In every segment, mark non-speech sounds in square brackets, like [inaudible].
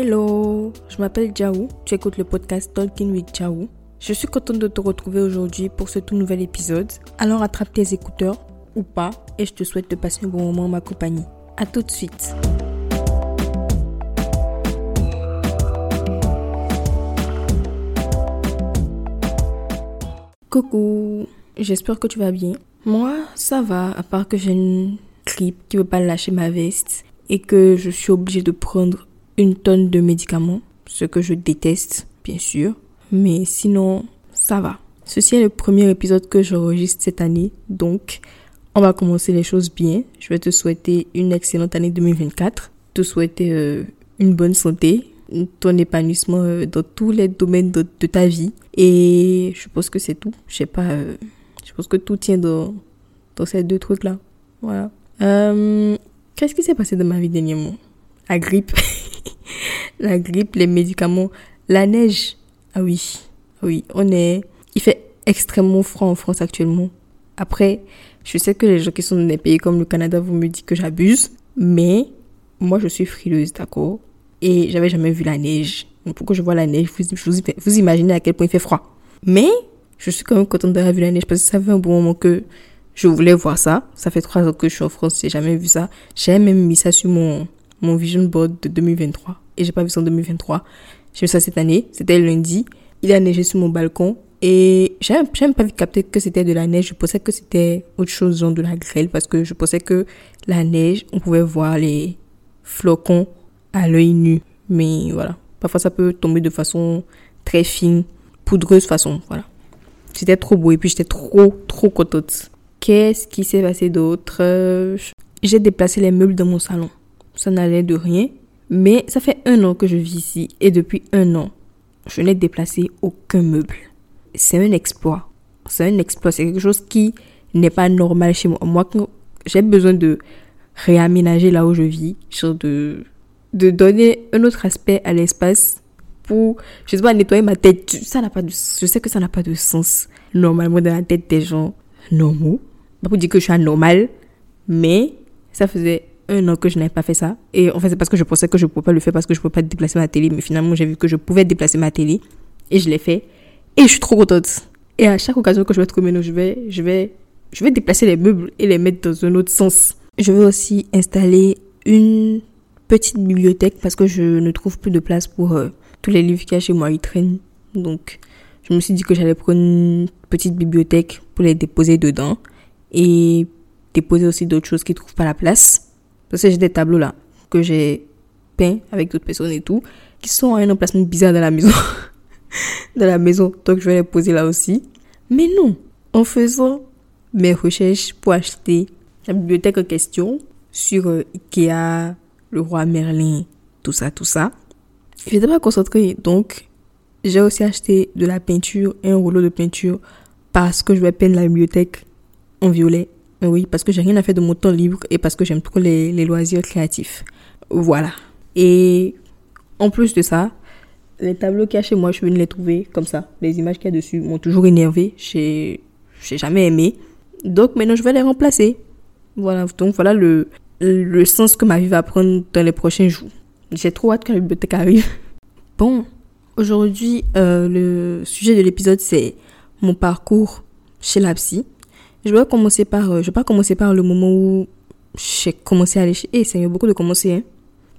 Hello, je m'appelle Jaou, tu écoutes le podcast Talking with Jaou. Je suis contente de te retrouver aujourd'hui pour ce tout nouvel épisode. Alors attrape tes écouteurs ou pas et je te souhaite de passer un bon moment en ma compagnie. A tout de suite. Coucou, j'espère que tu vas bien. Moi, ça va, à part que j'ai une grippe qui veut pas lâcher ma veste et que je suis obligée de prendre une tonne de médicaments, ce que je déteste, bien sûr. Mais sinon, ça va. Ceci est le premier épisode que j'enregistre cette année, donc on va commencer les choses bien. Je vais te souhaiter une excellente année 2024, te souhaiter euh, une bonne santé, ton épanouissement euh, dans tous les domaines de, ta vie. Et je pense que c'est tout. Je sais pas, euh, je pense que tout tient dans, dans ces deux trucs-là. Voilà. Qu'est-ce qui s'est passé dans ma vie dernièrement? La grippe. [laughs] la grippe, les médicaments, la neige. Ah oui, ah oui, on est... Il fait extrêmement froid en France actuellement. Après, je sais que les gens qui sont dans des pays comme le Canada, vous me dites que j'abuse, mais moi je suis frileuse, d'accord? Et j'avais jamais vu la neige. Donc pourquoi je vois la neige, vous, vous, imaginez à quel point il fait froid. Mais je suis quand même contente d'avoir vu la neige parce que ça fait un bon moment que je voulais voir ça. Ça fait trois ans que je suis en France, j'ai jamais vu ça. J'ai même mis ça sur mon, mon vision board de 2023 et j'ai pas vu ça en 2023. J'ai vu ça cette année, c'était lundi. Il a neigé sur mon balcon et j'ai même pas capté que c'était de la neige. Je pensais que c'était autre chose, genre de la grêle, parce que je pensais que la neige, on pouvait voir les flocons à l'œil nu. Mais voilà, parfois ça peut tomber de façon très fine, poudreuse façon, voilà. C'était trop beau et puis j'étais trop, trop contente. Qu'est-ce qui s'est passé d'autre? J'ai déplacé les meubles dans mon salon. Ça n'allait de rien. Mais ça fait un an que je vis ici et depuis un an, je n'ai déplacé aucun meuble. C'est un exploit. C'est un exploit. C'est quelque chose qui n'est pas normal chez moi. Moi, j'ai besoin de réaménager là où je vis, de, de donner un autre aspect à l'espace pour, je sais pas, nettoyer ma tête. Ça n'a pas de, je sais que ça n'a pas de sens normalement dans la tête des gens normaux. Pas pour dire que je suis anormal, mais ça faisait un an que je n'avais pas fait ça. Et en fait, c'est parce que je pensais que je ne pouvais pas le faire parce que je ne pouvais pas déplacer ma télé. Mais finalement, j'ai vu que je pouvais déplacer ma télé. Et je l'ai fait. Et je suis trop contente. Et à chaque occasion que je vais être communaux, je vais, je vais, je vais déplacer les meubles et les mettre dans un autre sens. Je vais aussi installer une petite bibliothèque parce que je ne trouve plus de place pour euh, tous les livres qu'il y a chez moi. Ils traînent. Donc, je me suis dit que j'allais prendre une petite bibliothèque pour les déposer dedans. Et déposer aussi d'autres choses qui ne trouvent pas la place. Parce que j'ai des tableaux là que j'ai peints avec d'autres personnes et tout, qui sont à un emplacement bizarre dans la maison. [laughs] dans la maison. Donc je vais les poser là aussi. Mais non, en faisant mes recherches pour acheter la bibliothèque en question sur euh, Ikea, le roi Merlin, tout ça, tout ça, je n'étais pas concentrée. Donc j'ai aussi acheté de la peinture, un rouleau de peinture, parce que je vais peindre la bibliothèque en violet oui, parce que j'ai rien à faire de mon temps libre et parce que j'aime trop les, les loisirs créatifs. Voilà. Et en plus de ça, les tableaux qu'il y a chez moi, je suis venue les trouver comme ça. Les images qu'il y a dessus m'ont toujours énervé. J'ai, j'ai jamais aimé. Donc maintenant, je vais les remplacer. Voilà. Donc voilà le, le sens que ma vie va prendre dans les prochains jours. J'ai trop hâte que la bibliothèque arrive. [laughs] Bon. Aujourd'hui, euh, le sujet de l'épisode, c'est mon parcours chez la psy. Je vais commencer par, euh, je vais pas commencer par le moment où j'ai commencé à aller chez, eh, ça y beaucoup de commencer, hein.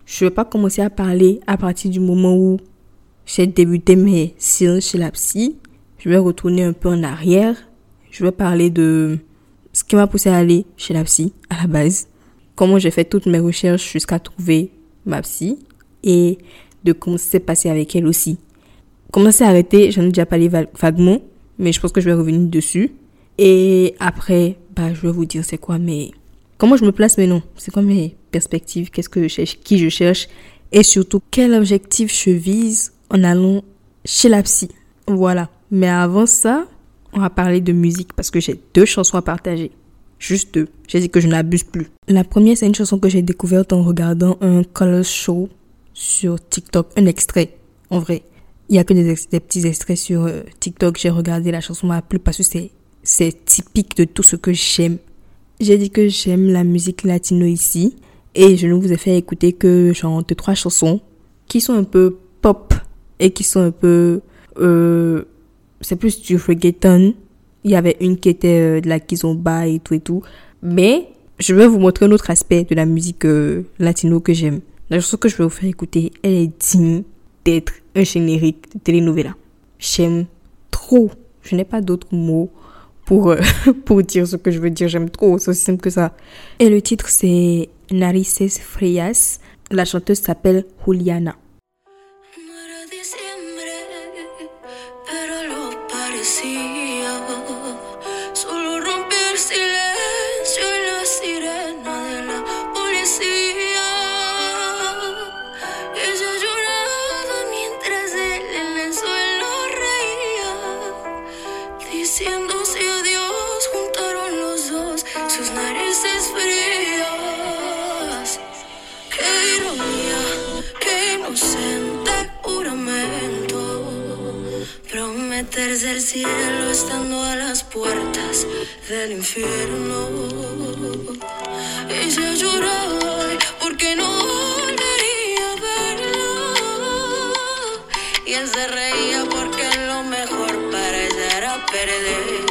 Je vais pas commencer à parler à partir du moment où j'ai débuté mes séances chez la psy. Je vais retourner un peu en arrière. Je vais parler de ce qui m'a poussé à aller chez la psy à la base. Comment j'ai fait toutes mes recherches jusqu'à trouver ma psy. Et de comment ça s'est passé avec elle aussi. Comment ça s'est arrêté, j'en ai déjà parlé vaguement. Mais je pense que je vais revenir dessus. Et après, bah, je vais vous dire c'est quoi mais comment je me place maintenant, c'est quoi mes perspectives, qu'est-ce que je cherche, qui je cherche et surtout quel objectif je vise en allant chez la psy. Voilà. Mais avant ça, on va parler de musique parce que j'ai deux chansons à partager. Juste deux. J'ai dit que je n'abuse plus. La première, c'est une chanson que j'ai découverte en regardant un color show sur TikTok. Un extrait, en vrai. Il y a que des, des petits extraits sur euh, TikTok. J'ai regardé la chanson m'a plu parce que c'est c'est typique de tout ce que j'aime. J'ai dit que j'aime la musique latino ici et je ne vous ai fait écouter que genre deux trois chansons qui sont un peu pop et qui sont un peu... Euh, c'est plus du reggaeton. Il y avait une qui était euh, de la kizomba et tout et tout. Mais je vais vous montrer un autre aspect de la musique euh, latino que j'aime. La chanson que je vais vous faire écouter, elle est digne d'être un générique de telenovela. J'aime trop. Je n'ai pas d'autres mots pour, euh, [laughs] pour dire ce que je veux dire. J'aime trop, c'est aussi simple que ça. Et le titre, c'est Narices Frias. La chanteuse s'appelle Juliana. Del infierno. Se lloraba porque no volvería a verlo. Y él se reía porque lo mejor para ella era perder.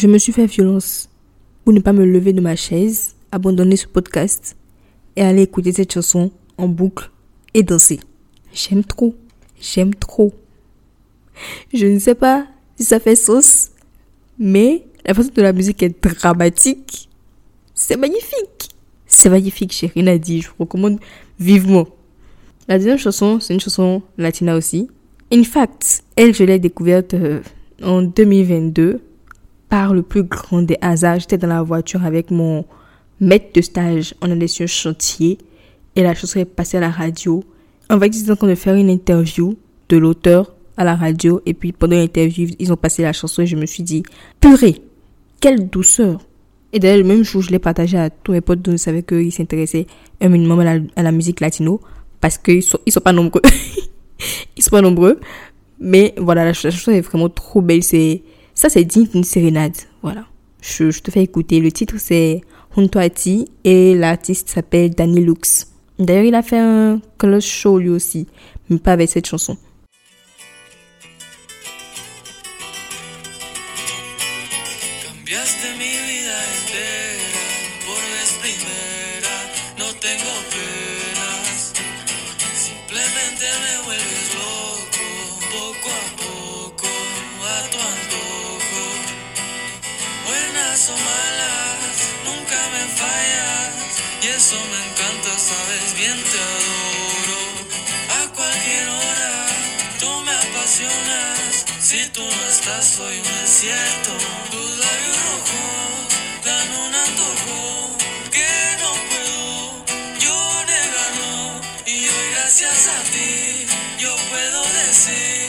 Je me suis fait violence pour ne pas me lever de ma chaise, abandonner ce podcast et aller écouter cette chanson en boucle et danser. J'aime trop. J'aime trop. Je ne sais pas si ça fait sauce, mais la façon de la musique est dramatique. C'est magnifique. C'est magnifique, rien à dire. Je vous recommande vivement. La deuxième chanson, c'est une chanson latina aussi. In fact, elle, je l'ai découverte euh, en 2022 par le plus grand des hasards, j'étais dans la voiture avec mon maître de stage. On allait sur un chantier et la chanson est passée à la radio. En fait, ils étaient en train de faire une interview de l'auteur à la radio et puis pendant l'interview, ils ont passé la chanson et je me suis dit, purée, quelle douceur. Et d'ailleurs, le même jour, je l'ai partagé à tous mes potes dont je savais qu'ils s'intéressaient un minimum à la, musique latino parce qu'ils sont, ils sont pas nombreux. [laughs] ils sont pas nombreux. Mais voilà, la chanson est vraiment trop belle. C'est, ça, c'est digne d'une sérénade. Voilà. Je, te fais écouter. Le titre, c'est Junto a ti et l'artiste s'appelle Danny Lux. D'ailleurs, il a fait un close show lui aussi, mais pas avec cette chanson. nunca me fallas. Y eso me encanta, sabes bien, te adoro. A cualquier hora, tú me apasionas. Si tú no estás, soy un desierto. Tus labios rojos dan un antojo que no puedo yo negarlo. Y hoy, gracias a ti, yo puedo decir.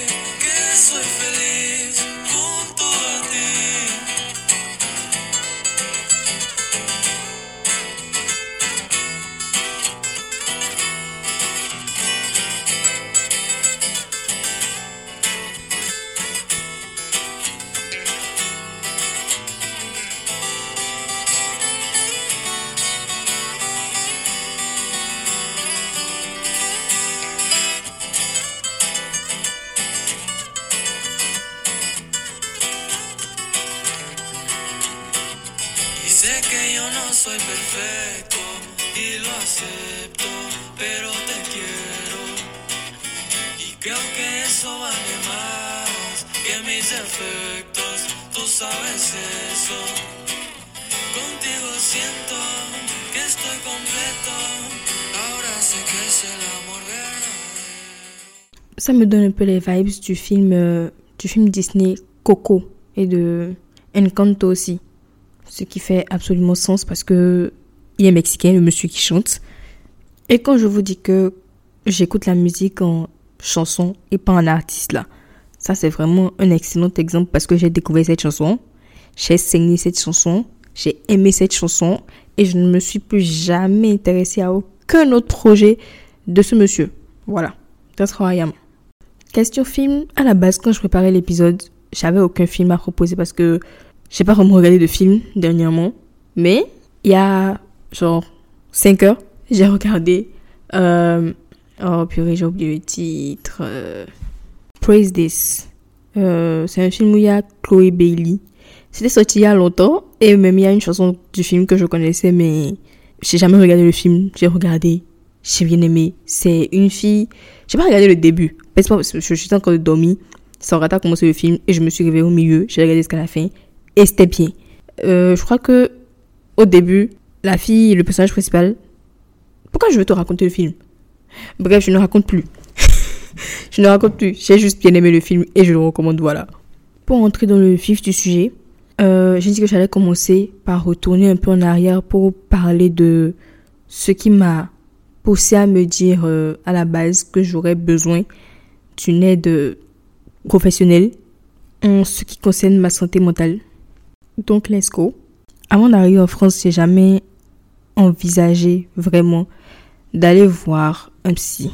Soy perfecto y lo pero te quiero. Ça me donne un peu les vibes du film, euh, du film Disney Coco et de Encanto aussi. Ce qui fait absolument sens parce que il est mexicain, le monsieur qui chante. Et quand je vous dis que j'écoute la musique en chanson et pas en artiste là, ça c'est vraiment un excellent exemple parce que j'ai découvert cette chanson, j'ai saigné cette chanson, j'ai aimé cette chanson et je ne me suis plus jamais intéressée à aucun autre projet de ce monsieur. Voilà, that's how I am. Question film, à la base quand je préparais l'épisode, j'avais aucun film à proposer parce que j'ai pas vraiment regardé de film dernièrement. Mais il y a genre 5 heures, j'ai regardé. Euh, oh purée, j'ai oublié le titre. euh, Praise This. Euh, c'est un film où il y a Chloé Bailey. C'était sorti il y a longtemps et même il y a une chanson du film que je connaissais mais j'ai jamais regardé le film. J'ai regardé, j'ai bien aimé. C'est une fille. J'ai pas regardé le début. Parce que je je suis encore dormi. Sarata a commencé le film et je me suis réveillée au milieu. J'ai regardé jusqu'à la fin et c'était bien. Euh, je crois que au début, la fille, le personnage principal. Pourquoi je veux te raconter le film? Bref, je ne raconte plus. [laughs] je ne raconte plus. J'ai juste bien aimé le film et je le recommande. Voilà. Pour entrer dans le vif du sujet, euh, j'ai dit que j'allais commencer par retourner un peu en arrière pour parler de ce qui m'a poussé à me dire euh, à la base que j'aurais besoin d'une aide professionnelle en ce qui concerne ma santé mentale. Donc, let's go. Avant d'arriver en France, j'ai jamais envisagé vraiment d'aller voir un psy.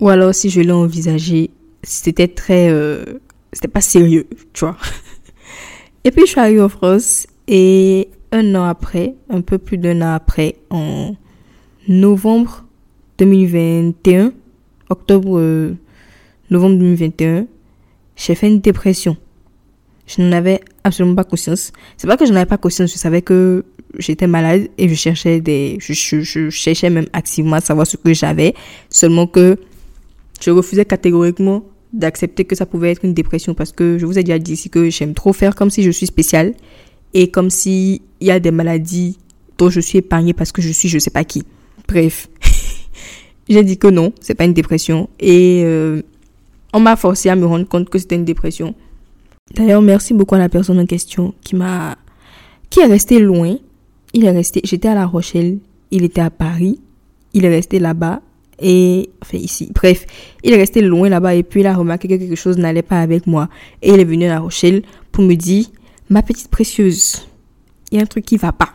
Ou alors, si je l'ai envisagé, c'était très. euh, c'était pas sérieux, tu vois. [laughs] Et puis, je suis arrivée en France et un an après, un peu plus d'un an après, en novembre 2021, octobre, euh, novembre 2021, j'ai fait une dépression. Je n'en avais absolument pas conscience. C'est pas que je n'avais pas conscience, je savais que j'étais malade et je cherchais des, je, je- je cherchais même activement à savoir ce que j'avais. Seulement que je refusais catégoriquement d'accepter que ça pouvait être une dépression parce que je vous ai déjà dit que j'aime trop faire comme si je suis spéciale et comme si il y a des maladies dont je suis épargnée parce que je suis je sais pas qui. Bref. [laughs] J'ai dit que non, c'est pas une dépression et euh, on m'a forcé à me rendre compte que c'était une dépression. D'ailleurs, merci beaucoup à la personne en question qui m'a qui est resté loin. Il est resté j'étais à La Rochelle, il était à Paris, il est resté là-bas et enfin ici. Bref, il est resté loin là-bas et puis il a remarqué que quelque chose n'allait pas avec moi et il est venu à La Rochelle pour me dire "Ma petite précieuse, il y a un truc qui va pas.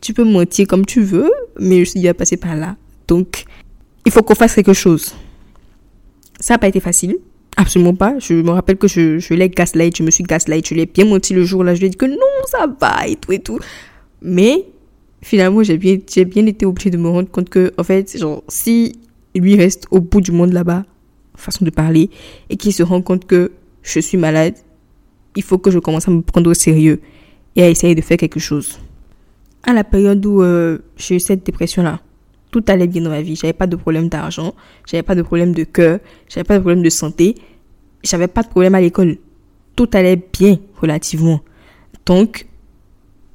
Tu peux mentir comme tu veux, mais je suis déjà passé par là. Donc, il faut qu'on fasse quelque chose." Ça n'a pas été facile. Absolument pas. Je me rappelle que je, je l'ai gaslight, je me suis gaslight, je l'ai bien menti le jour là. Je lui ai dit que non, ça va et tout et tout. Mais finalement, j'ai bien, j'ai bien été obligée de me rendre compte que, en fait, genre, si lui reste au bout du monde là-bas, façon de parler, et qu'il se rend compte que je suis malade, il faut que je commence à me prendre au sérieux et à essayer de faire quelque chose. À la période où euh, j'ai eu cette dépression-là, tout allait bien dans ma vie. J'avais pas de problème d'argent, j'avais pas de problème de cœur, j'avais pas de problème de santé, j'avais pas de problème à l'école. Tout allait bien relativement. Donc,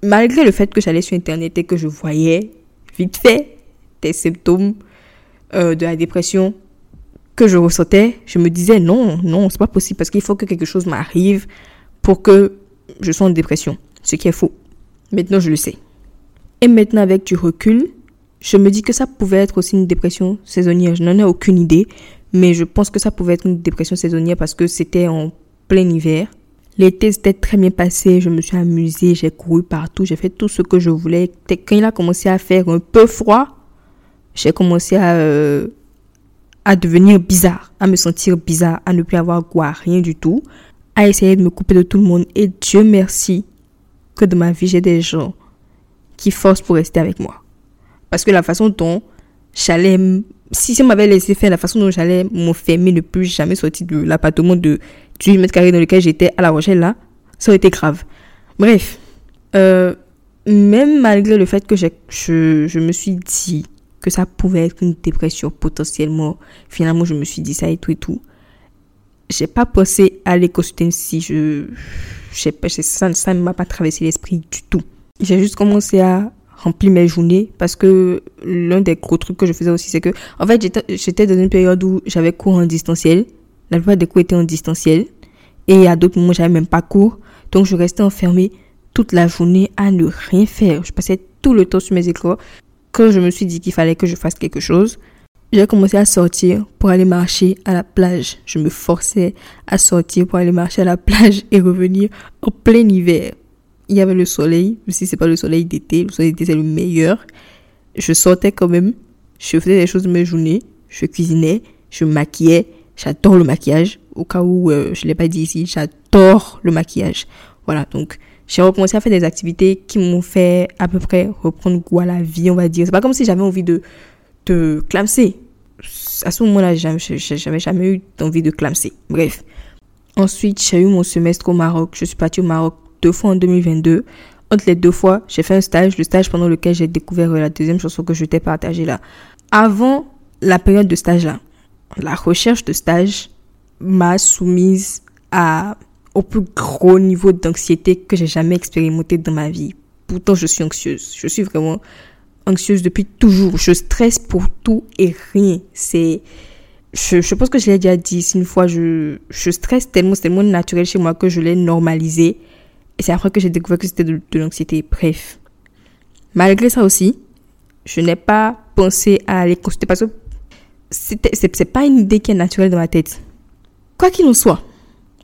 malgré le fait que j'allais sur internet et que je voyais vite fait des symptômes euh, de la dépression que je ressentais, je me disais non, non, c'est pas possible parce qu'il faut que quelque chose m'arrive pour que je sois en dépression. Ce qui est faux. Maintenant, je le sais. Et maintenant, avec du recul, je me dis que ça pouvait être aussi une dépression saisonnière. Je n'en ai aucune idée, mais je pense que ça pouvait être une dépression saisonnière parce que c'était en plein hiver. L'été s'était très bien passé, je me suis amusée, j'ai couru partout, j'ai fait tout ce que je voulais. Quand il a commencé à faire un peu froid, j'ai commencé à, euh, à devenir bizarre, à me sentir bizarre, à ne plus avoir goût à rien du tout, à essayer de me couper de tout le monde. Et Dieu merci que dans ma vie, j'ai des gens qui forcent pour rester avec moi. Parce que la façon dont j'allais, si ça m'avait laissé faire, la façon dont j'allais m'enfermer, ne plus jamais sortir de l'appartement de 18 mètres carrés dans lequel j'étais à La Rochelle, là, ça aurait été grave. Bref, euh, même malgré le fait que je, je me suis dit que ça pouvait être une dépression potentiellement, finalement, je me suis dit ça et tout et tout. J'ai pas pensé à l'écosystème si je, je sais pas, ça, ça ne m'a pas traversé l'esprit du tout. J'ai juste commencé à remplir mes journées parce que l'un des gros trucs que je faisais aussi, c'est que, en fait, j'étais dans une période où j'avais cours en distanciel. La plupart des cours étaient en distanciel. Et à d'autres moments, j'avais même pas cours. Donc, je restais enfermée toute la journée à ne rien faire. Je passais tout le temps sur mes écrans. Quand je me suis dit qu'il fallait que je fasse quelque chose, j'ai commencé à sortir pour aller marcher à la plage. Je me forçais à sortir pour aller marcher à la [laughs] plage et revenir en plein hiver. Il y avait le soleil, même si c'est pas le soleil d'été, le soleil d'été c'est le meilleur. Je sortais quand même, je faisais des choses mes journées, je cuisinais, je maquillais. J'adore le maquillage. Au cas où euh, je l'ai pas dit ici, j'adore le maquillage. Voilà, donc j'ai recommencé à faire des activités qui m'ont fait à peu près reprendre goût à la vie, on va dire. C'est pas comme si j'avais envie de, de clamser. À ce moment-là, j'avais jamais eu envie de clamser. Bref. Ensuite, j'ai eu mon semestre au Maroc. Je suis partie au Maroc deux fois en 2022. Entre les deux fois, j'ai fait un stage, le stage pendant lequel j'ai découvert la deuxième chanson que je t'ai partagée là. Avant la période de stage là, la recherche de stage m'a soumise à au plus gros niveau d'anxiété que j'ai jamais expérimenté dans ma vie. Pourtant, je suis anxieuse. Je suis vraiment anxieuse depuis toujours. Je stresse pour tout et rien. C'est, je, je pense que je l'ai déjà dit une fois, je, je stresse tellement, c'est tellement naturel chez moi que je l'ai normalisé. Et c'est après que j'ai découvert que c'était de, l'anxiété. Bref. Malgré ça aussi, je n'ai pas pensé à aller consulter parce que c'est pas une idée qui est naturelle dans ma tête. Quoi qu'il en soit,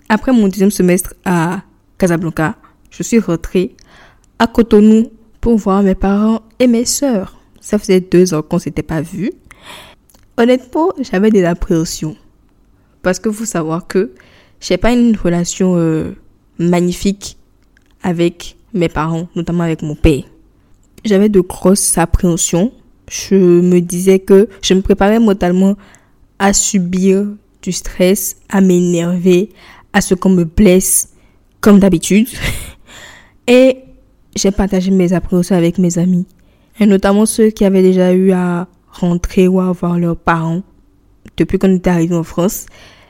après mon deuxième semestre à Casablanca, je suis rentrée à Cotonou pour voir mes parents et mes sœurs. Ça faisait deux ans qu'on s'était pas vus. Honnêtement, j'avais des appréhensions. Parce que faut savoir que j'ai pas une relation euh, magnifique avec mes parents, notamment avec mon père. J'avais de grosses appréhensions. Je me disais que je me préparais mentalement à subir du stress, à m'énerver, à ce qu'on me blesse comme d'habitude. [laughs] Et j'ai partagé mes appréhensions avec mes amis. Et notamment ceux qui avaient déjà eu à rentrer ou à voir leurs parents depuis qu'on était arrivé en France.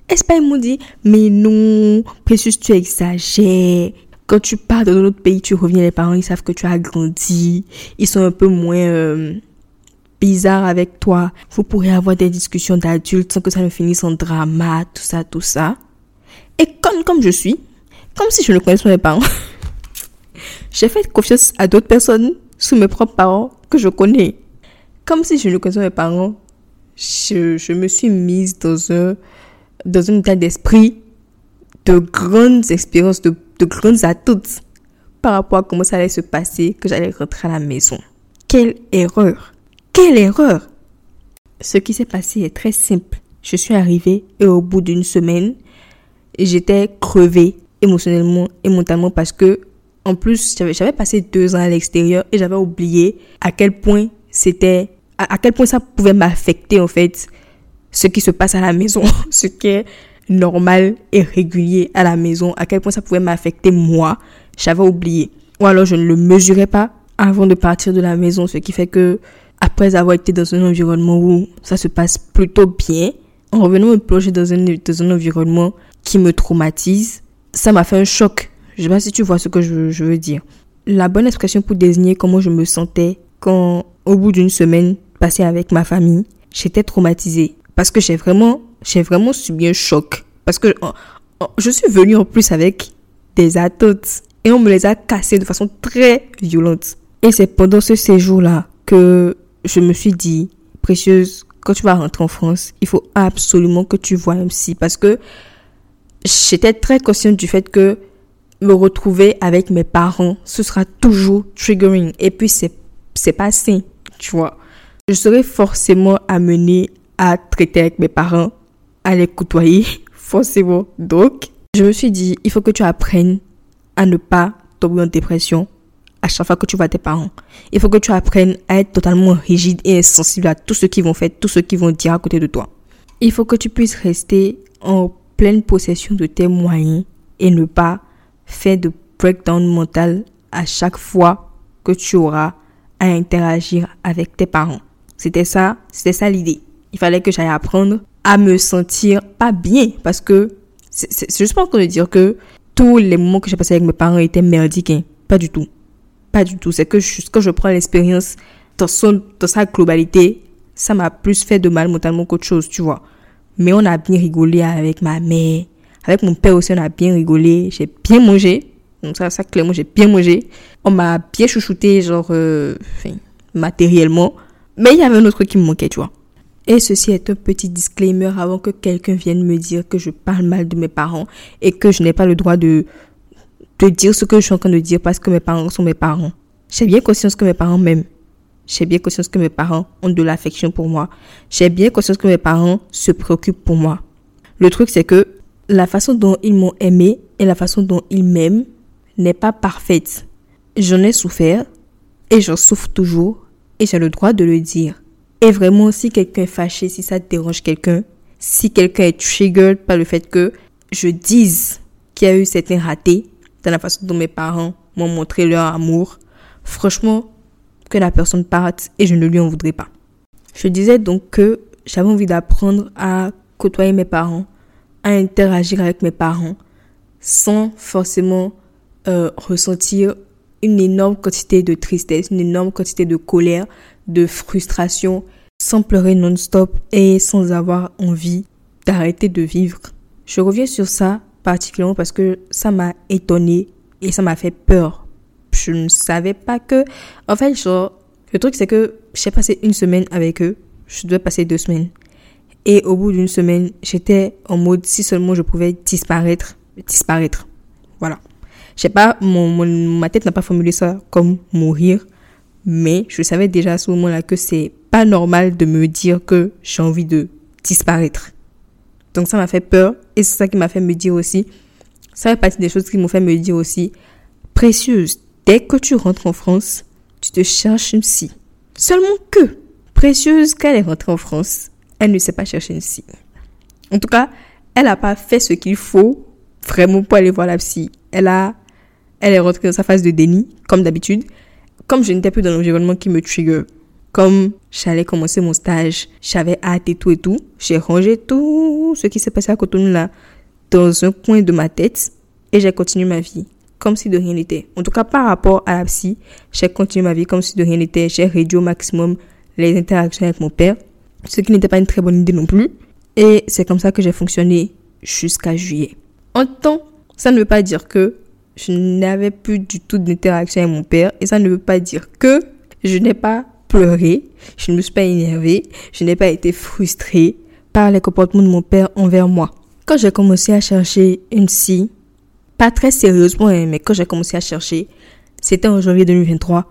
Est-ce pas m'ont dit, mais non, Précieux, tu exagères. Quand tu pars dans un autre pays, tu reviens, les parents, ils savent que tu as grandi. Ils sont un peu moins euh, bizarres avec toi. Vous pourrez avoir des discussions d'adultes sans que ça ne finisse en drama, tout ça, tout ça. Et comme, comme je suis, comme si je ne connaissais pas mes parents, [laughs] j'ai fait confiance à d'autres personnes sous mes propres parents que je connais. Comme si je ne connaissais pas mes parents, je, je me suis mise dans un, dans un état d'esprit de grandes expériences, de, de grandes attentes par rapport à comment ça allait se passer, que j'allais rentrer à la maison. Quelle erreur! Quelle erreur! Ce qui s'est passé est très simple. Je suis arrivée et au bout d'une semaine, j'étais crevée émotionnellement et mentalement parce que, en plus, j'avais passé deux ans à l'extérieur et j'avais oublié à quel point c'était, à, quel point ça pouvait m'affecter, en fait, ce qui se passe à la maison, [laughs] ce qui normal et régulier à la maison, à quel point ça pouvait m'affecter moi, j'avais oublié. Ou alors je ne le mesurais pas avant de partir de la maison, ce qui fait que, après avoir été dans un environnement où ça se passe plutôt bien, en revenant me plonger dans un, dans un environnement qui me traumatise, ça m'a fait un choc. Je sais pas si tu vois ce que je, veux dire. La bonne expression pour désigner comment je me sentais quand, au bout d'une semaine passée avec ma famille, j'étais traumatisée. Parce que j'ai vraiment, j'ai vraiment subi un choc. Parce que je suis venue en plus avec des attentes. Et on me les a cassées de façon très violente. Et c'est pendant ce séjour-là que je me suis dit, précieuse, quand tu vas rentrer en France, il faut absolument que tu vois un psy. Parce que j'étais très consciente du fait que me retrouver avec mes parents, ce sera toujours triggering. Et puis, c'est, c'est pas sain, tu vois. Je serai forcément amenée à traiter avec mes parents, à les côtoyer, forcément. Donc, je me suis dit, il faut que tu apprennes à ne pas tomber en dépression à chaque fois que tu vois tes parents. Il faut que tu apprennes à être totalement rigide et insensible à tout ce qu'ils vont faire, tout ce qu'ils vont dire à côté de toi. Il faut que tu puisses rester en pleine possession de tes moyens et ne pas faire de breakdown mental à chaque fois que tu auras à interagir avec tes parents. C'était ça, c'était ça l'idée. Il fallait que j'aille apprendre à me sentir pas bien parce que c'est juste pas encore de dire que tous les moments que j'ai passés avec mes parents étaient merdiques. hein. Pas du tout. Pas du tout. C'est que je- quand je prends l'expérience dans, son- dans sa globalité, ça m'a plus fait de mal mentalement qu'autre chose, tu vois. Mais on a bien rigolé avec ma mère. Avec mon père aussi, on a bien rigolé. J'ai bien mangé. Donc ça, ça clairement, j'ai bien mangé. On m'a bien chouchouté, genre, euh, enfin, matériellement. Mais il y avait un autre qui me manquait, tu vois. Et ceci est un petit disclaimer avant que quelqu'un vienne me dire que je parle mal de mes parents et que je n'ai pas le droit de, de dire ce que je suis en train de dire parce que mes parents sont mes parents. J'ai bien conscience que mes parents m'aiment. J'ai bien conscience que mes parents ont de l'affection pour moi. J'ai bien conscience que mes parents se préoccupent pour moi. Le truc, c'est que la façon dont ils m'ont aimé et la façon dont ils m'aiment n'est pas parfaite. J'en ai souffert et j'en souffre toujours et j'ai le droit de le dire. Et vraiment, si quelqu'un est fâché, si ça dérange quelqu'un, si quelqu'un est triggered par le fait que je dise qu'il y a eu certains ratés dans la façon dont mes parents m'ont montré leur amour, franchement, que la personne parte et je ne lui en voudrais pas. Je disais donc que j'avais envie d'apprendre à côtoyer mes parents, à interagir avec mes parents, sans forcément euh, ressentir une énorme quantité de tristesse, une énorme quantité de colère, de frustration, sans pleurer non-stop et sans avoir envie d'arrêter de vivre. Je reviens sur ça particulièrement parce que ça m'a étonné et ça m'a fait peur. Je ne savais pas que... En fait, genre, le truc c'est que j'ai passé une semaine avec eux. Je devais passer deux semaines. Et au bout d'une semaine, j'étais en mode si seulement je pouvais disparaître, disparaître. Voilà. Je sais pas, mon, ma tête n'a pas formulé ça comme mourir, mais je savais déjà à ce moment-là que c'est pas normal de me dire que j'ai envie de disparaître. Donc ça m'a fait peur et c'est ça qui m'a fait me dire aussi, ça fait partie des choses qui m'ont fait me dire aussi, précieuse, dès que tu rentres en France, tu te cherches une scie. Seulement que, précieuse, quand elle est rentrée en France, elle ne sait pas chercher une scie. En tout cas, elle n'a pas fait ce qu'il faut vraiment pour aller voir la psy. Elle a, elle est rentrée dans sa phase de déni, comme d'habitude. Comme je n'étais plus dans l'environnement qui me trigger, comme j'allais commencer mon stage, j'avais hâte tout et tout, j'ai rangé tout ce qui s'est passé à Cotonou là dans un coin de ma tête et j'ai continué ma vie comme si de rien n'était. En tout cas, par rapport à la psy, j'ai continué ma vie comme si de rien n'était. J'ai réduit au maximum les interactions avec mon père, ce qui n'était pas une très bonne idée non plus. Et c'est comme ça que j'ai fonctionné jusqu'à juillet. En temps, ça ne veut pas dire que je n'avais plus du tout d'interaction avec mon père et ça ne veut pas dire que je n'ai pas pleuré, je ne me suis pas énervée, je n'ai pas été frustrée par les comportements de mon père envers moi. Quand j'ai commencé à chercher une scie, pas très sérieusement, hein, mais quand j'ai commencé à chercher, c'était en janvier 2023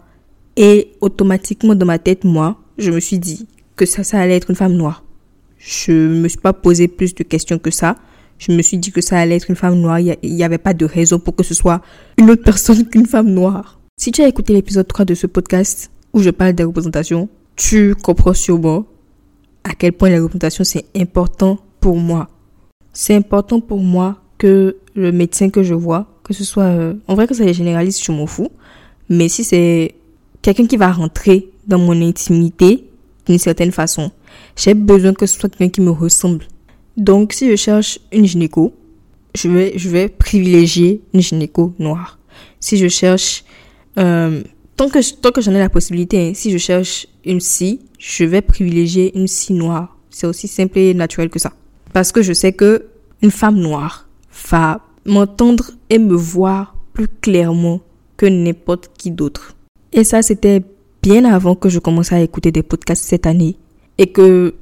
et automatiquement dans ma tête, moi, je me suis dit que ça, ça allait être une femme noire. Je me suis pas posé plus de questions que ça. Je me suis dit que ça allait être une femme noire. Il n'y avait pas de raison pour que ce soit une autre personne [laughs] qu'une femme noire. Si tu as écouté l'épisode 3 de ce podcast où je parle des représentations, tu comprends sûrement à quel point les représentations c'est important pour moi. C'est important pour moi que le médecin que je vois, que ce soit... euh, en vrai que ça les généraliste, je m'en fous. Mais si c'est quelqu'un qui va rentrer dans mon intimité d'une certaine façon, j'ai besoin que ce soit quelqu'un qui me ressemble. Donc, si je cherche une gynéco, je vais, privilégier une gynéco noire. Si je cherche, euh, tant que, tant que j'en ai la possibilité, hein, si je cherche une scie, je vais privilégier une scie noire. C'est aussi simple et naturel que ça. Parce que je sais que une femme noire va m'entendre et me voir plus clairement que n'importe qui d'autre. Et ça, c'était bien avant que je commence à écouter des podcasts cette année et que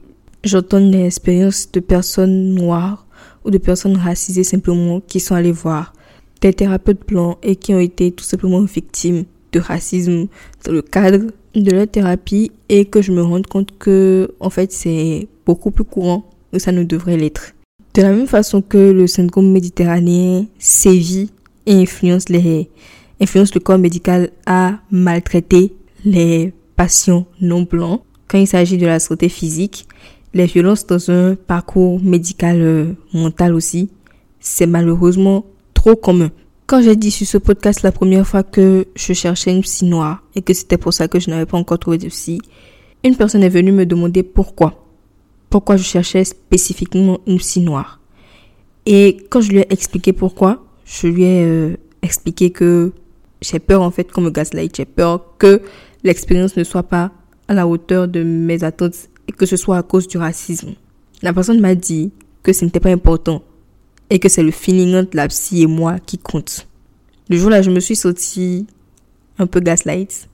j'entende les expériences de personnes noires ou de personnes racisées simplement qui sont allées voir des thérapeutes blancs et qui ont été tout simplement victimes de racisme dans le cadre de leur thérapie et que je me rende compte que en fait c'est beaucoup plus courant que ça ne devrait l'être. De la même façon que le syndrome méditerranéen sévit et influence le corps médical à maltraiter les patients non blancs quand il s'agit de la santé physique, les violences dans un parcours médical euh, mental aussi, c'est malheureusement trop commun. Quand j'ai dit sur ce podcast la première fois que je cherchais une psy noire et que c'était pour ça que je n'avais pas encore trouvé de psy, une personne est venue me demander pourquoi. Pourquoi je cherchais spécifiquement une psy noire. Et quand je lui ai expliqué pourquoi, je lui ai euh, expliqué que j'ai peur en fait qu'on me gaslight, j'ai peur que l'expérience ne soit pas à la hauteur de mes attentes et que ce soit à cause du racisme. La personne m'a dit que ce n'était pas important et que c'est le feeling entre la psy et moi qui compte. Le jour-là, je me suis sortie un peu gaslight.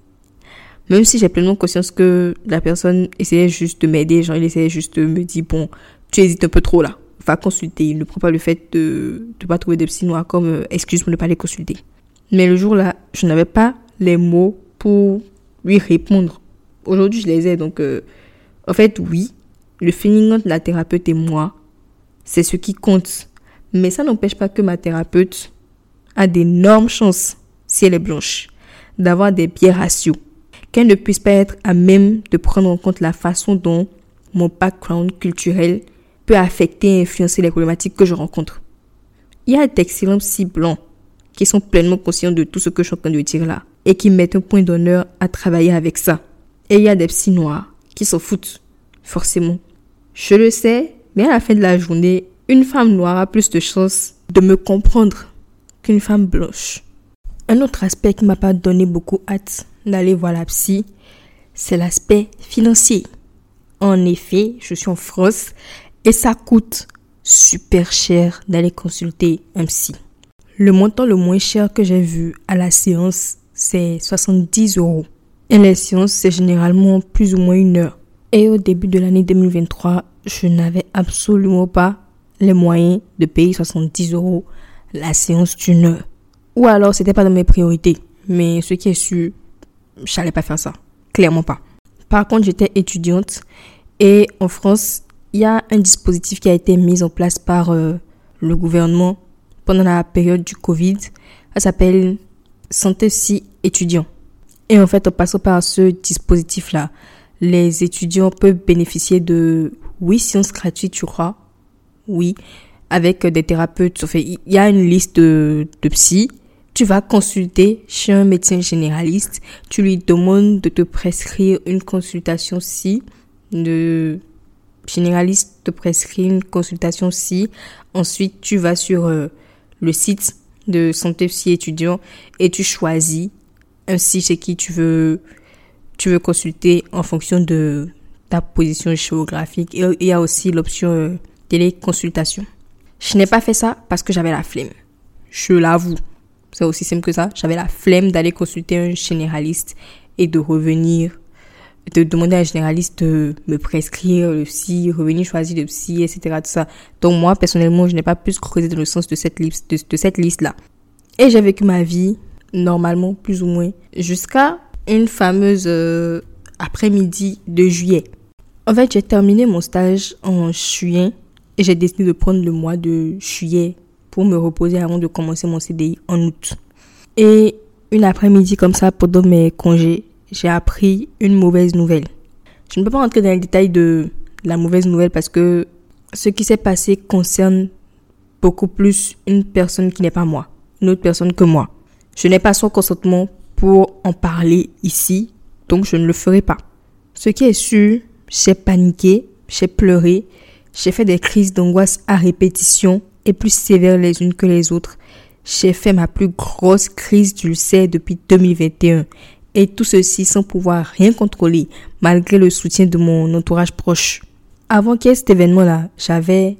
Même si j'ai pleinement conscience que la personne essayait juste de m'aider, genre il essayait juste de me dire, bon, tu hésites un peu trop là, va consulter. Il ne prend pas le fait de ne pas trouver de psy noir comme euh, excuse pour ne pas les consulter. Mais le jour-là, je n'avais pas les mots pour lui répondre. Aujourd'hui, je les ai, donc euh, en fait, oui, le feeling entre la thérapeute et moi, c'est ce qui compte. Mais ça n'empêche pas que ma thérapeute a d'énormes chances, si elle est blanche, d'avoir des biais ratios. Qu'elle ne puisse pas être à même de prendre en compte la façon dont mon background culturel peut affecter et influencer les problématiques que je rencontre. Il y a d'excellents psy blancs qui sont pleinement conscients de tout ce que je suis en train de dire là et qui mettent un point d'honneur à travailler avec ça. Et il y a des psy noirs qui s'en foutent, forcément. Je le sais, mais à la fin de la journée, une femme noire a plus de chances de me comprendre qu'une femme blanche. Un autre aspect qui m'a pas donné beaucoup hâte d'aller voir la psy, c'est l'aspect financier. En effet, je suis en France et ça coûte super cher d'aller consulter un psy. Le montant le moins cher que j'ai vu à la séance, c'est 70 euros. Et les séances, c'est généralement plus ou moins une heure. Et au début de l'année 2023, je n'avais absolument pas les moyens de payer 70 euros la séance d'une heure. Ou alors, c'était pas dans mes priorités. Mais ce qui est sûr, j'allais pas faire ça. Clairement pas. Par contre, j'étais étudiante et en France, il y a un dispositif qui a été mis en place par euh, le gouvernement pendant la période du Covid. Ça s'appelle Santé Si étudiant. Et en fait, en passant par ce dispositif-là, les étudiants peuvent bénéficier de, oui, sciences gratuites, tu crois? Oui, avec des thérapeutes. Enfin, il y a une liste de, de psy. Tu vas consulter chez un médecin généraliste. Tu lui demandes de te prescrire une consultation si de généraliste te prescrit une consultation si. Ensuite, tu vas sur euh, le site de santé psy étudiant et tu choisis un site chez qui tu veux, tu veux consulter en fonction de ta position géographique. Il y a aussi l'option euh, téléconsultation. Je n'ai pas fait ça parce que j'avais la flemme. Je l'avoue. C'est aussi simple que ça. J'avais la flemme d'aller consulter un généraliste et de revenir de demander à un généraliste de me prescrire le psy, revenir choisir le psy, etc. Tout ça. Donc moi, personnellement, je n'ai pas plus creusé dans le sens de cette liste, de, cette liste-là. Et j'ai vécu ma vie, normalement, plus ou moins, jusqu'à une fameuse euh, après-midi de juillet. En fait, j'ai terminé mon stage en juillet et j'ai décidé de prendre le mois de juillet pour me reposer avant de commencer mon CDI en août. Et une après-midi comme ça, pendant mes congés, j'ai appris une mauvaise nouvelle. Je ne peux pas rentrer dans les détails de la mauvaise nouvelle parce que ce qui s'est passé concerne beaucoup plus une personne qui n'est pas moi, une autre personne que moi. Je n'ai pas son consentement pour en parler ici, donc je ne le ferai pas. Ce qui est sûr, j'ai paniqué, j'ai pleuré, j'ai fait des crises d'angoisse à répétition et plus sévères les unes que les autres. J'ai fait ma plus grosse crise d'ulcère depuis 2021 et tout ceci sans pouvoir rien contrôler, malgré le soutien de mon entourage proche. Avant qu'il y ait cet événement-là, j'avais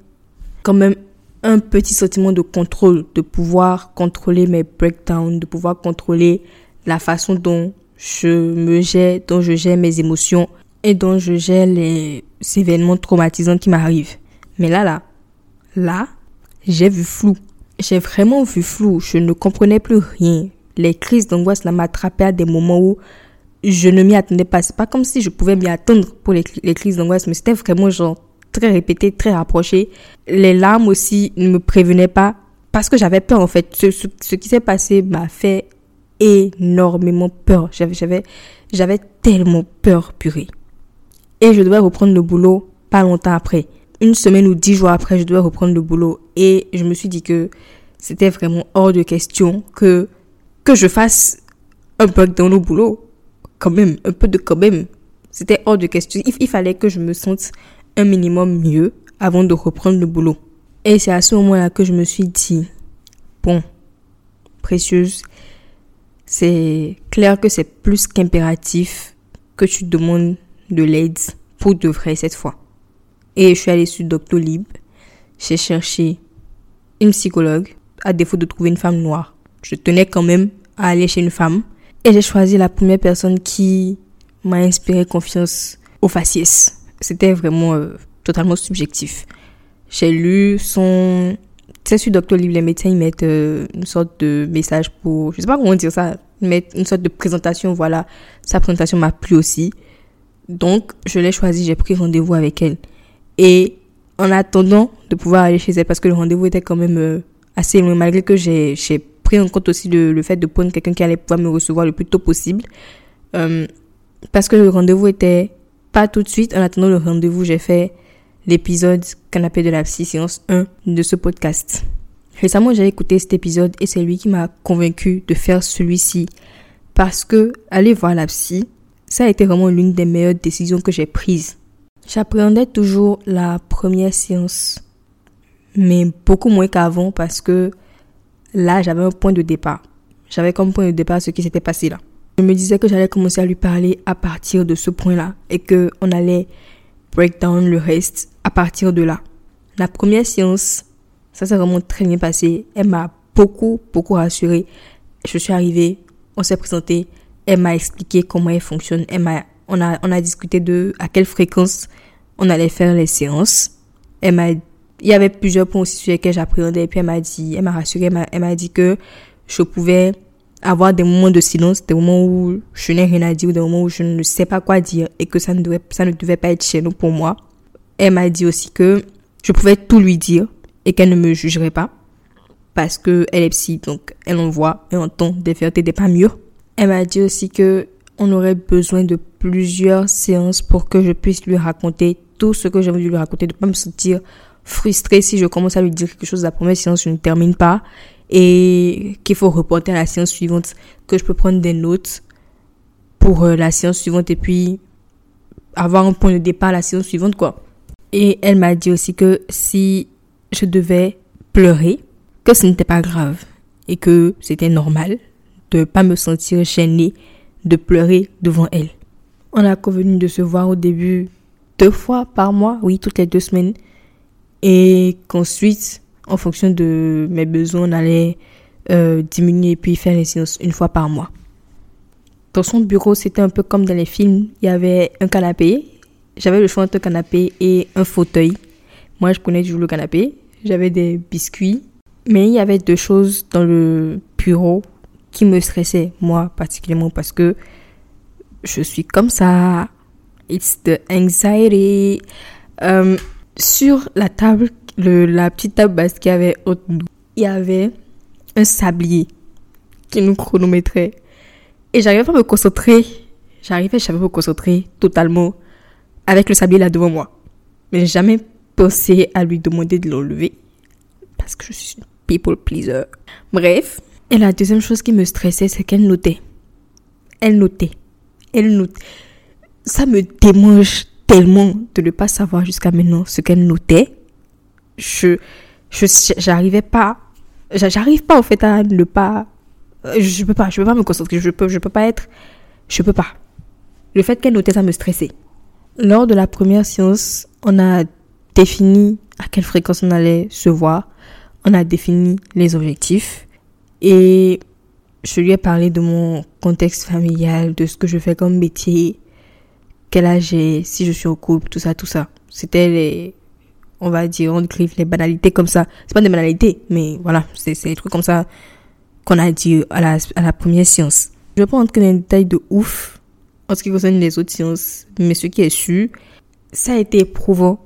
quand même un petit sentiment de contrôle, de pouvoir contrôler mes breakdowns, de pouvoir contrôler la façon dont je me gère, dont je gère mes émotions et dont je gère les événements traumatisants qui m'arrivent. Mais là, là, là, j'ai vu flou. J'ai vraiment vu flou. Je ne comprenais plus rien les crises d'angoisse m'attrapaient à des moments où je ne m'y attendais pas. C'est pas comme si je pouvais m'y attendre pour les, crises d'angoisse, mais c'était vraiment genre très répété, très rapproché. Les larmes aussi ne me prévenaient pas parce que j'avais peur en fait. Ce, qui s'est passé m'a fait énormément peur. J'avais, tellement peur, purée. Et je devais reprendre le boulot pas longtemps après. Une semaine ou dix jours après, je devais reprendre le boulot. Et je me suis dit que c'était vraiment hors de question que, que je fasse un breakdown au boulot. Quand même, un peu de quand même. C'était hors de question. Il fallait que je me sente un minimum mieux avant de reprendre le boulot. Et c'est à ce moment-là que je me suis dit, bon, précieuse, c'est clair que c'est plus qu'impératif que tu demandes de l'aide pour de vrai cette fois. Et je suis allée sur Doctolib. J'ai cherché une psychologue à défaut de trouver une femme noire. Je tenais quand même à aller chez une femme. Et j'ai choisi la première personne qui m'a inspiré confiance au faciès. C'était vraiment euh, totalement subjectif. J'ai lu son... Tu sais, sur Doctolib, les médecins, ils mettent euh, une sorte de message pour... Je sais pas comment dire ça. Ils mettent une sorte de présentation, voilà. Sa présentation m'a plu aussi. Donc, je l'ai choisi, j'ai pris rendez-vous avec elle. Et en attendant de pouvoir aller chez elle, parce que le rendez-vous était quand même euh, assez loin, malgré que j'ai pris en compte aussi le, fait de prendre quelqu'un qui allait pouvoir me recevoir le plus tôt possible. Parce que le rendez-vous était pas tout de suite. En attendant le rendez-vous, j'ai fait l'épisode Canapé de la psy, séance 1 de ce podcast. Récemment, j'ai écouté cet épisode et c'est lui qui m'a convaincu de faire celui-ci. Parce que aller voir la psy, ça a été vraiment l'une des meilleures décisions que j'ai prises. J'appréhendais toujours la première séance, mais beaucoup moins qu'avant parce que là, j'avais un point de départ. J'avais comme point de départ ce qui s'était passé là. Je me disais que j'allais commencer à lui parler à partir de ce point-là et que on allait break down le reste à partir de là. La première séance, ça s'est vraiment très bien passé. Elle m'a beaucoup, beaucoup rassurée. Je suis arrivée, on s'est présenté, elle m'a expliqué comment elle fonctionne. Elle m'a, on a, on a discuté de à quelle fréquence on allait faire les séances. Elle m'a, il y avait plusieurs points aussi sur lesquels j'appréhendais. Et puis elle m'a dit, elle m'a rassuré, elle m'a dit que je pouvais avoir des moments de silence, des moments où je n'ai rien à dire, ou des moments où je ne sais pas quoi dire et que ça ne devait, ne pas être chez nous pour moi. Elle m'a dit aussi que je pouvais tout lui dire et qu'elle ne me jugerait pas parce que elle est psy, donc elle en voit et entend des vérités des pas mûres. Elle m'a dit aussi que on aurait besoin de plusieurs séances pour que je puisse lui raconter tout ce que j'ai voulu lui raconter, de pas me sentir frustrée si je commence à lui dire quelque chose la première séance, je ne termine pas et qu'il faut reporter à la séance suivante, que je peux prendre des notes pour euh, la séance suivante et puis avoir un point de départ à la séance suivante quoi. Et elle m'a dit aussi que si je devais pleurer, que ce n'était pas grave et que c'était normal de pas me sentir gênée de pleurer devant elle. On a convenu de se voir au début deux fois par mois, oui, toutes les deux semaines. Et qu'ensuite, en fonction de mes besoins, on allait euh, diminuer et puis faire les séances une fois par mois. Dans son bureau, c'était un peu comme dans les films. Il y avait un canapé. J'avais le choix entre un canapé et un fauteuil. Moi, je prenais toujours le canapé. J'avais des biscuits. Mais il y avait deux choses dans le bureau qui me stressait, moi particulièrement, parce que je suis comme ça. It's the anxiety. Euh, sur la table, le, la petite table basse qu'il y avait il y avait un sablier qui nous chronométrait. Et j'arrivais pas à me concentrer. J'arrivais, je savais me concentrer totalement avec le sablier là devant moi. Mais j'ai jamais pensé à lui demander de l'enlever. Parce que je suis une people pleaser. Bref, et la deuxième chose qui me stressait, c'est qu'elle notait. Elle notait. Elle notait. Ça me démange tellement de ne pas savoir jusqu'à maintenant ce qu'elle notait. Je, j'arrivais pas, j'arrive pas en fait à ne pas, je peux pas, je peux pas me concentrer, je peux, je peux pas être, je peux pas. Le fait qu'elle notait, ça me stressait. Lors de la première séance, on a défini à quelle fréquence on allait se voir. On a défini les objectifs. Et je lui ai parlé de mon contexte familial, de ce que je fais comme métier, quel âge j'ai, si je suis au couple, tout ça, tout ça. C'était les, on va dire, on griffe les banalités comme ça. C'est pas des banalités, mais voilà, c'est, des trucs comme ça qu'on a dit à la, première séance. Je vais pas entrer dans les détails de ouf en ce qui concerne les autres séances, mais ce qui est sûr, ça a été éprouvant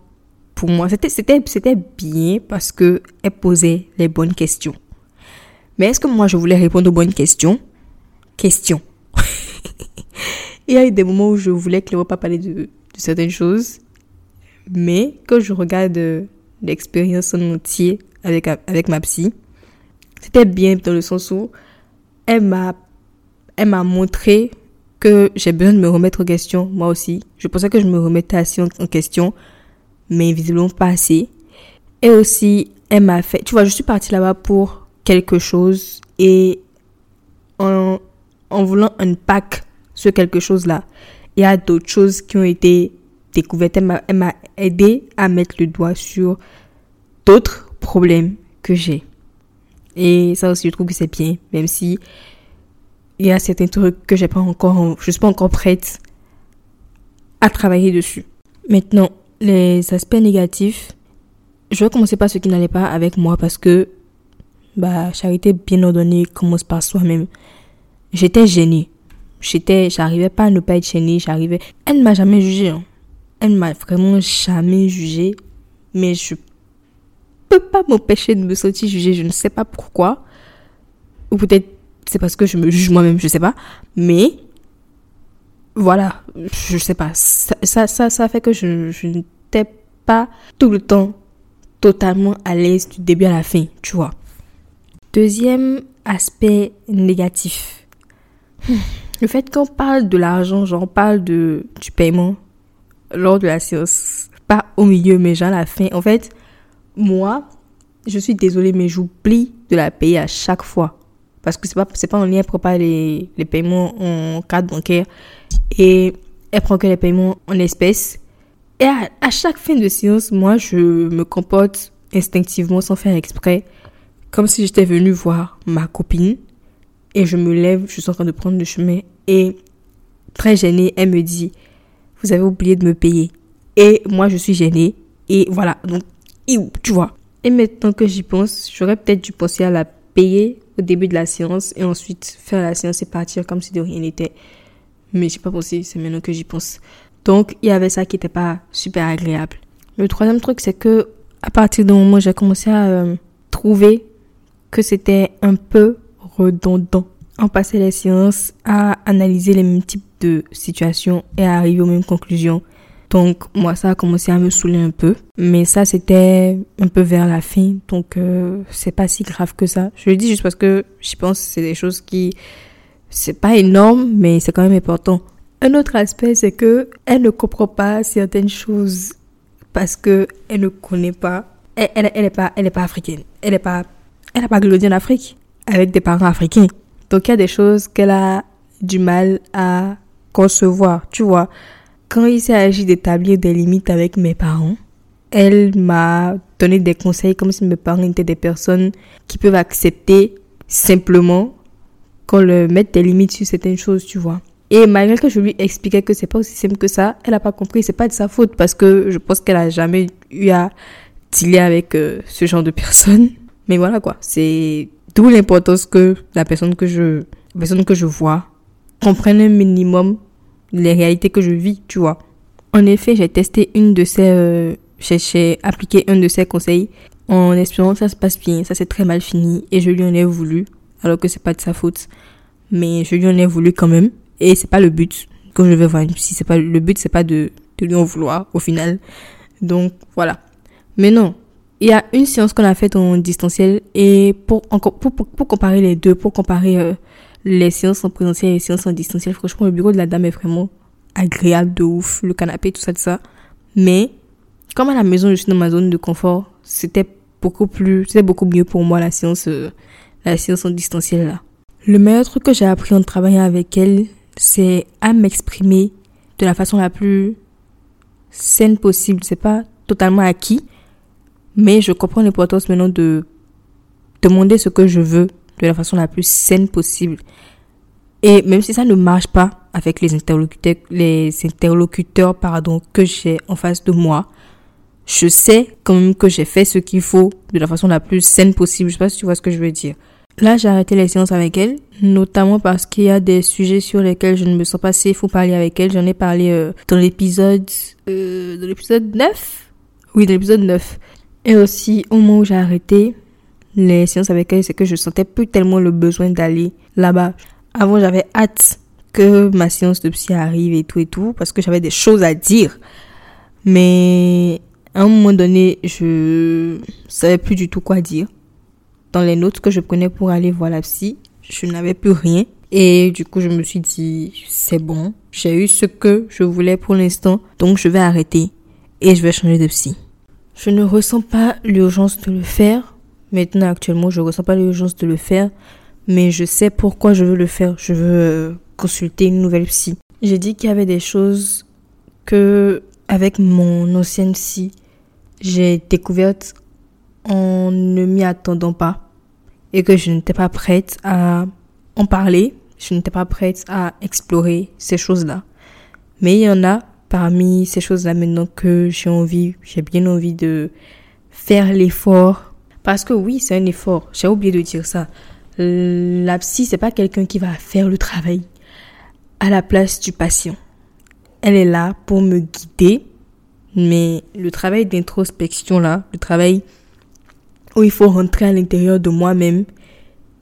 pour moi. C'était, bien parce que elle posait les bonnes questions. Mais est-ce que moi, je voulais répondre aux bonnes questions? Question. [laughs] Il y a eu des moments où je voulais clairement pas parler de certaines choses. Mais quand je regarde euh, l'expérience en entier avec, avec ma psy, c'était bien dans le sens où elle m'a, montré que j'ai besoin de me remettre en question, moi aussi. Je pensais que je me remettais assez en, en question, mais visiblement pas assez. Et aussi, elle m'a fait, tu vois, je suis partie là-bas pour quelque chose et en, en voulant un pack sur quelque chose là, il y a d'autres choses qui ont été découvertes. Elle m'a- aidé à mettre le doigt sur d'autres problèmes que j'ai. Et ça aussi, je trouve que c'est bien, même si il y a certains trucs que j'ai pas je suis pas encore prête à travailler dessus. Maintenant, les aspects négatifs, je vais commencer par ce qui n'allait pas avec moi parce que, bah, charité bien ordonnée commence par soi-même. J'étais gênée. J'étais, j'arrivais pas à ne pas être gênée. Elle ne m'a jamais jugée. hein. Elle m'a vraiment jamais jugée. Mais je peux pas m'empêcher de me sentir jugée. Je ne sais pas pourquoi. Ou peut-être c'est parce que je me juge moi-même, je sais pas. Mais voilà, je sais pas. Ça, ça, ça, ça fait que je, je n'étais pas tout le temps totalement à l'aise du début à la fin, tu vois. Deuxième aspect négatif. Hmm. Le fait qu'on parle de l'argent, genre on parle de, du paiement lors de la séance, pas au milieu, mais genre à la fin. En fait, moi, je suis désolée, mais j'oublie de la payer à chaque fois. Parce que c'est pas, pas en lien, elle prend pas les, les paiements en carte bancaire et elle prend que les paiements en espèces. Et à, à chaque fin de séance, moi, je me comporte instinctivement sans faire exprès, comme si j'étais venue voir ma copine. Et je me lève, je suis en train de prendre le chemin. Et très gênée, elle me dit, vous avez oublié de me payer. Et moi, je suis gênée. Et voilà, donc, tu vois. Et maintenant que j'y pense, j'aurais peut-être dû penser à la payer au début de la séance et ensuite faire la séance et partir comme si de rien n'était. Mais j'ai pas pensé, c'est maintenant que j'y pense. Donc, il y avait ça qui était pas super agréable. Le troisième truc, c'est que à partir du moment où j'ai commencé à euh, trouver que c'était un peu redondant. On passait les séances à analyser les mêmes types de situations et à arriver aux mêmes conclusions. Donc, moi, ça a commencé à me saouler un peu. Mais ça, c'était un peu vers la fin. Donc, euh, c'est pas si grave que ça. Je le dis juste parce que je pense que c'est des choses qui, c'est pas énorme, mais c'est quand même important. Un autre aspect, c'est que elle ne comprend pas certaines choses parce que elle ne connaît pas. Elle, elle, pas, pas africaine. Elle est pas, elle a pas grandi en Afrique avec des parents africains. Donc il y a des choses qu'elle a du mal à concevoir, tu vois. Quand il s'agit d'établir des limites avec mes parents, elle m'a donné des conseils comme si mes parents étaient des personnes qui peuvent accepter simplement qu'on leur mette des limites sur certaines choses, tu vois. Et malgré que je lui expliquais que c'est pas aussi simple que ça, elle a pas compris, c'est pas de sa faute parce que je pense qu'elle a jamais eu à dealer avec euh, ce genre de personnes. Mais voilà quoi, c'est d'où l'importance que la personne que je, la personne que je vois comprenne un minimum les réalités que je vis, tu vois. En effet, j'ai testé une de ces, euh, j'ai- appliqué un de ses conseils en espérant que ça se passe bien. Ça s'est très mal fini et je lui en ai voulu, alors que c'est pas de sa faute. Mais je lui en ai voulu quand même. Et c'est pas le but. Quand je vais voir psy, c'est pas, le but c'est pas de, de lui en vouloir, au final. Donc, voilà. Mais non. Il y a une séance qu'on a faite en distanciel et pour, encore, pour, pour, comparer les deux, pour comparer euh, les séances en présentiel et les séances en distanciel, franchement, le bureau de la dame est vraiment agréable de ouf, le canapé, tout ça, tout ça. Mais, comme à la maison, je suis dans ma zone de confort, c'était beaucoup plus, c'était beaucoup mieux pour moi la séance, euh, la séance en distanciel là. Le meilleur truc que j'ai appris en travaillant avec elle, c'est à m'exprimer de la façon la plus saine possible. C'est pas totalement acquis, mais je comprends l'importance maintenant de demander ce que je veux de la façon la plus saine possible. Et même si ça ne marche pas avec les interlocuteurs, les interlocuteurs pardon, que j'ai en face de moi, je sais quand même que j'ai fait ce qu'il faut de la façon la plus saine possible. Je sais pas si tu vois ce que je veux dire. Là, j'ai arrêté les séances avec elle, notamment parce qu'il y a des sujets sur lesquels je ne me sens pas safe pour parler avec elle. J'en ai parlé euh, dans l'épisode euh, dans l'épisode 9. Oui, dans l'épisode 9. Et aussi, au moment où j'ai arrêté les séances avec elle, c'est que je sentais plus tellement le besoin d'aller là-bas. Avant, j'avais hâte que ma séance de psy arrive et tout et tout, parce que j'avais des choses à dire. Mais à un moment donné, je savais plus du tout quoi dire. dans les notes que je prenais pour aller voir la psy, je n'avais plus rien. Et du coup, je me suis dit, c'est bon, j'ai eu ce que je voulais pour l'instant, donc je vais arrêter et je vais changer de psy. Je ne ressens pas l'urgence de le faire. Maintenant, actuellement, je ne ressens pas l'urgence de le faire, mais je sais pourquoi je veux le faire. Je veux euh, consulter une nouvelle psy. J'ai dit qu'il y avait des choses que, avec mon ancienne psy, j'ai découvertes en ne m'y attendant pas et que je n'étais pas prête à en parler, je n'étais pas prête à explorer ces choses-là. Mais il y en a ces choses-là maintenant que j'ai envie, j'ai bien envie de faire l'effort. Parce que oui, c'est un effort. J'ai oublié de dire ça. La psy, c'est pas quelqu'un qui va faire le travail à la place du patient. Elle est là pour me guider, mais le travail d'introspection là, le travail où il faut rentrer à l'intérieur de moi-même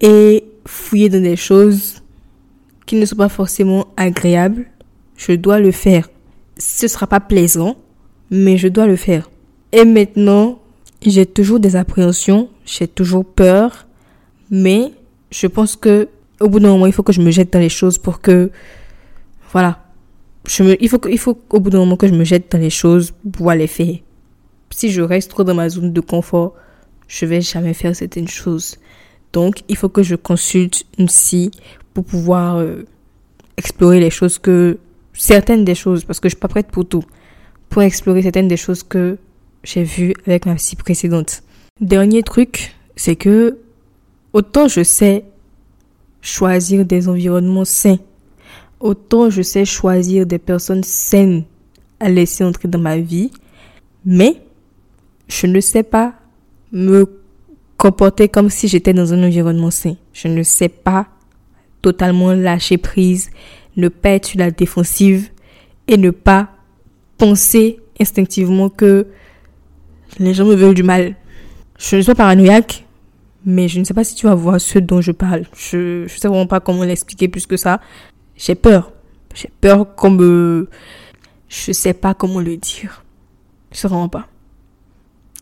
et fouiller dans des choses qui ne sont pas forcément agréables, je dois le faire. Ce sera pas plaisant, mais je dois le faire. Et maintenant, j'ai toujours des appréhensions, j'ai toujours peur, mais je pense que au bout d'un moment, il faut que je me jette dans les choses pour que voilà. Je me, il faut il faut au bout d'un moment que je me jette dans les choses pour les faire. Si je reste trop dans ma zone de confort, je vais jamais faire certaines choses. Donc, il faut que je consulte une pour pouvoir euh, explorer les choses que certaines des choses parce que je suis pas prête pour tout pour explorer certaines des choses que j'ai vues avec ma psy précédente. Dernier truc, c'est que autant je sais choisir des environnements sains, autant je sais choisir des personnes saines à laisser entrer dans ma vie, mais je ne sais pas me comporter comme si j'étais dans un environnement sain. Je ne sais pas totalement lâcher prise, ne pas être sur la défensive et ne pas penser instinctivement que les gens me veulent du mal. Je ne suis pas paranoïaque, mais je ne sais pas si tu vas voir ce dont je parle. Je ne sais vraiment pas comment l'expliquer plus que ça. J'ai peur. J'ai peur qu'on me... Je sais pas comment le dire. Je sais vraiment pas.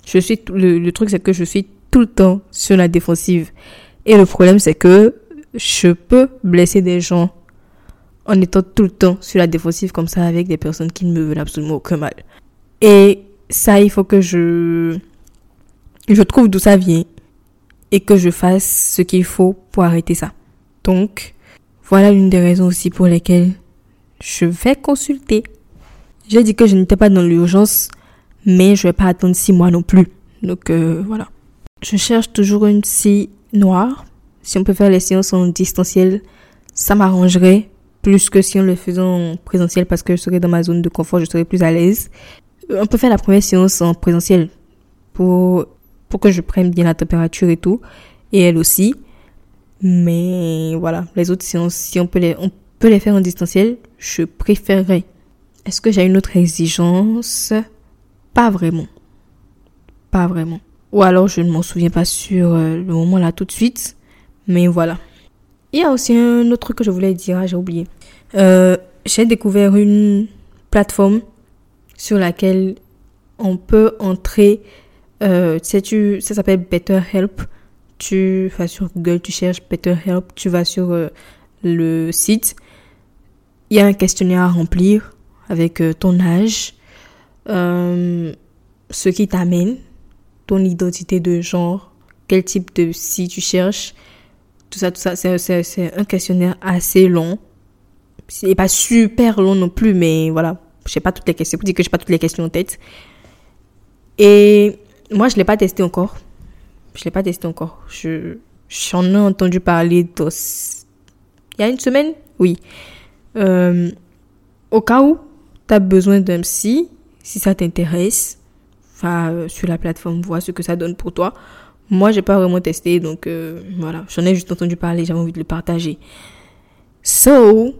Je suis le, le truc c'est que je suis tout le temps sur la défensive. Et le problème c'est que je peux blesser des gens en étant tout le temps sur la défensive comme ça avec des personnes qui ne me veulent absolument aucun mal. Et ça, il faut que je, je trouve d'où ça vient et que je fasse ce qu'il faut pour arrêter ça. Donc, voilà l'une des raisons aussi pour lesquelles je vais consulter. J'ai dit que je n'étais pas dans l'urgence mais je vais pas attendre six mois non plus. Donc euh, voilà. Je cherche toujours une scie noire. Si on peut faire les séances en distanciel, ça m'arrangerait plus que si on le faisait en présentiel parce que je serais dans ma zone de confort, je serais plus à l'aise. On peut faire la première séance en présentiel pour pour que je prenne bien la température et tout et elle aussi. Mais voilà, les autres séances si on peut les on peut les faire en distanciel, je préférerais. Est-ce que j'ai une autre exigence? Pas vraiment. Pas vraiment. Ou alors je ne m'en souviens pas sur euh, le moment là tout de suite. Mais voilà. Il y a aussi un autre truc que je voulais dire, ah, j'ai oublié. Euh, j'ai découvert une plateforme sur laquelle on peut entrer. Euh, ça s'appelle BetterHelp. Tu vas sur Google, tu cherches BetterHelp, tu vas sur euh, le site. Il y a un questionnaire à remplir avec ton âge, ce qui t'amène, ton identité de genre, quel type de si tu cherches, tout ça, tout ça. C'est un questionnaire assez long. C'est pas super long non plus, mais voilà. Je sais pas toutes les questions. Pour dire que j'ai pas toutes les questions en tête. Et moi, je l'ai pas testé encore. Je l'ai pas testé encore. Je, j'en ai entendu parler il y a une semaine? Oui. Euh, au cas où tu as besoin d'un psy, si ça t'intéresse, va sur la plateforme, vois ce que ça donne pour toi. Moi, j'ai pas vraiment testé, donc euh, voilà, j'en ai juste entendu parler, j'avais envie de le partager. So,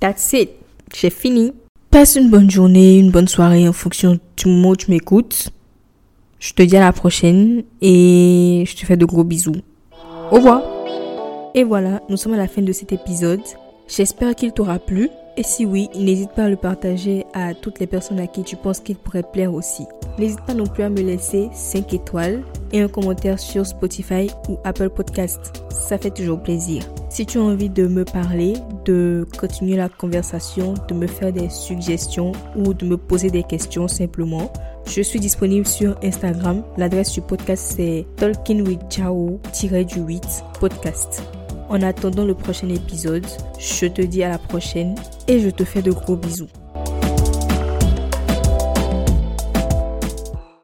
that's it. J'ai fini. Passe une bonne journée, une bonne soirée en fonction du moment où tu m'écoutes. Je te dis à la prochaine et je te fais de gros bisous. Au revoir. Et voilà, nous sommes à la fin de cet épisode. J'espère qu'il t'aura plu. Et si oui, n'hésite pas à le partager à toutes les personnes à qui tu penses qu'il pourrait plaire aussi. N'hésite pas non plus à me laisser 5 étoiles et un commentaire sur Spotify ou Apple Podcast. Ça fait toujours plaisir. Si tu as envie de me parler, de continuer la conversation, de me faire des suggestions ou de me poser des questions simplement, je suis disponible sur Instagram. L'adresse du podcast c'est talkingwithchao-du8 podcast. En attendant le prochain épisode, je te dis à la prochaine et je te fais de gros bisous.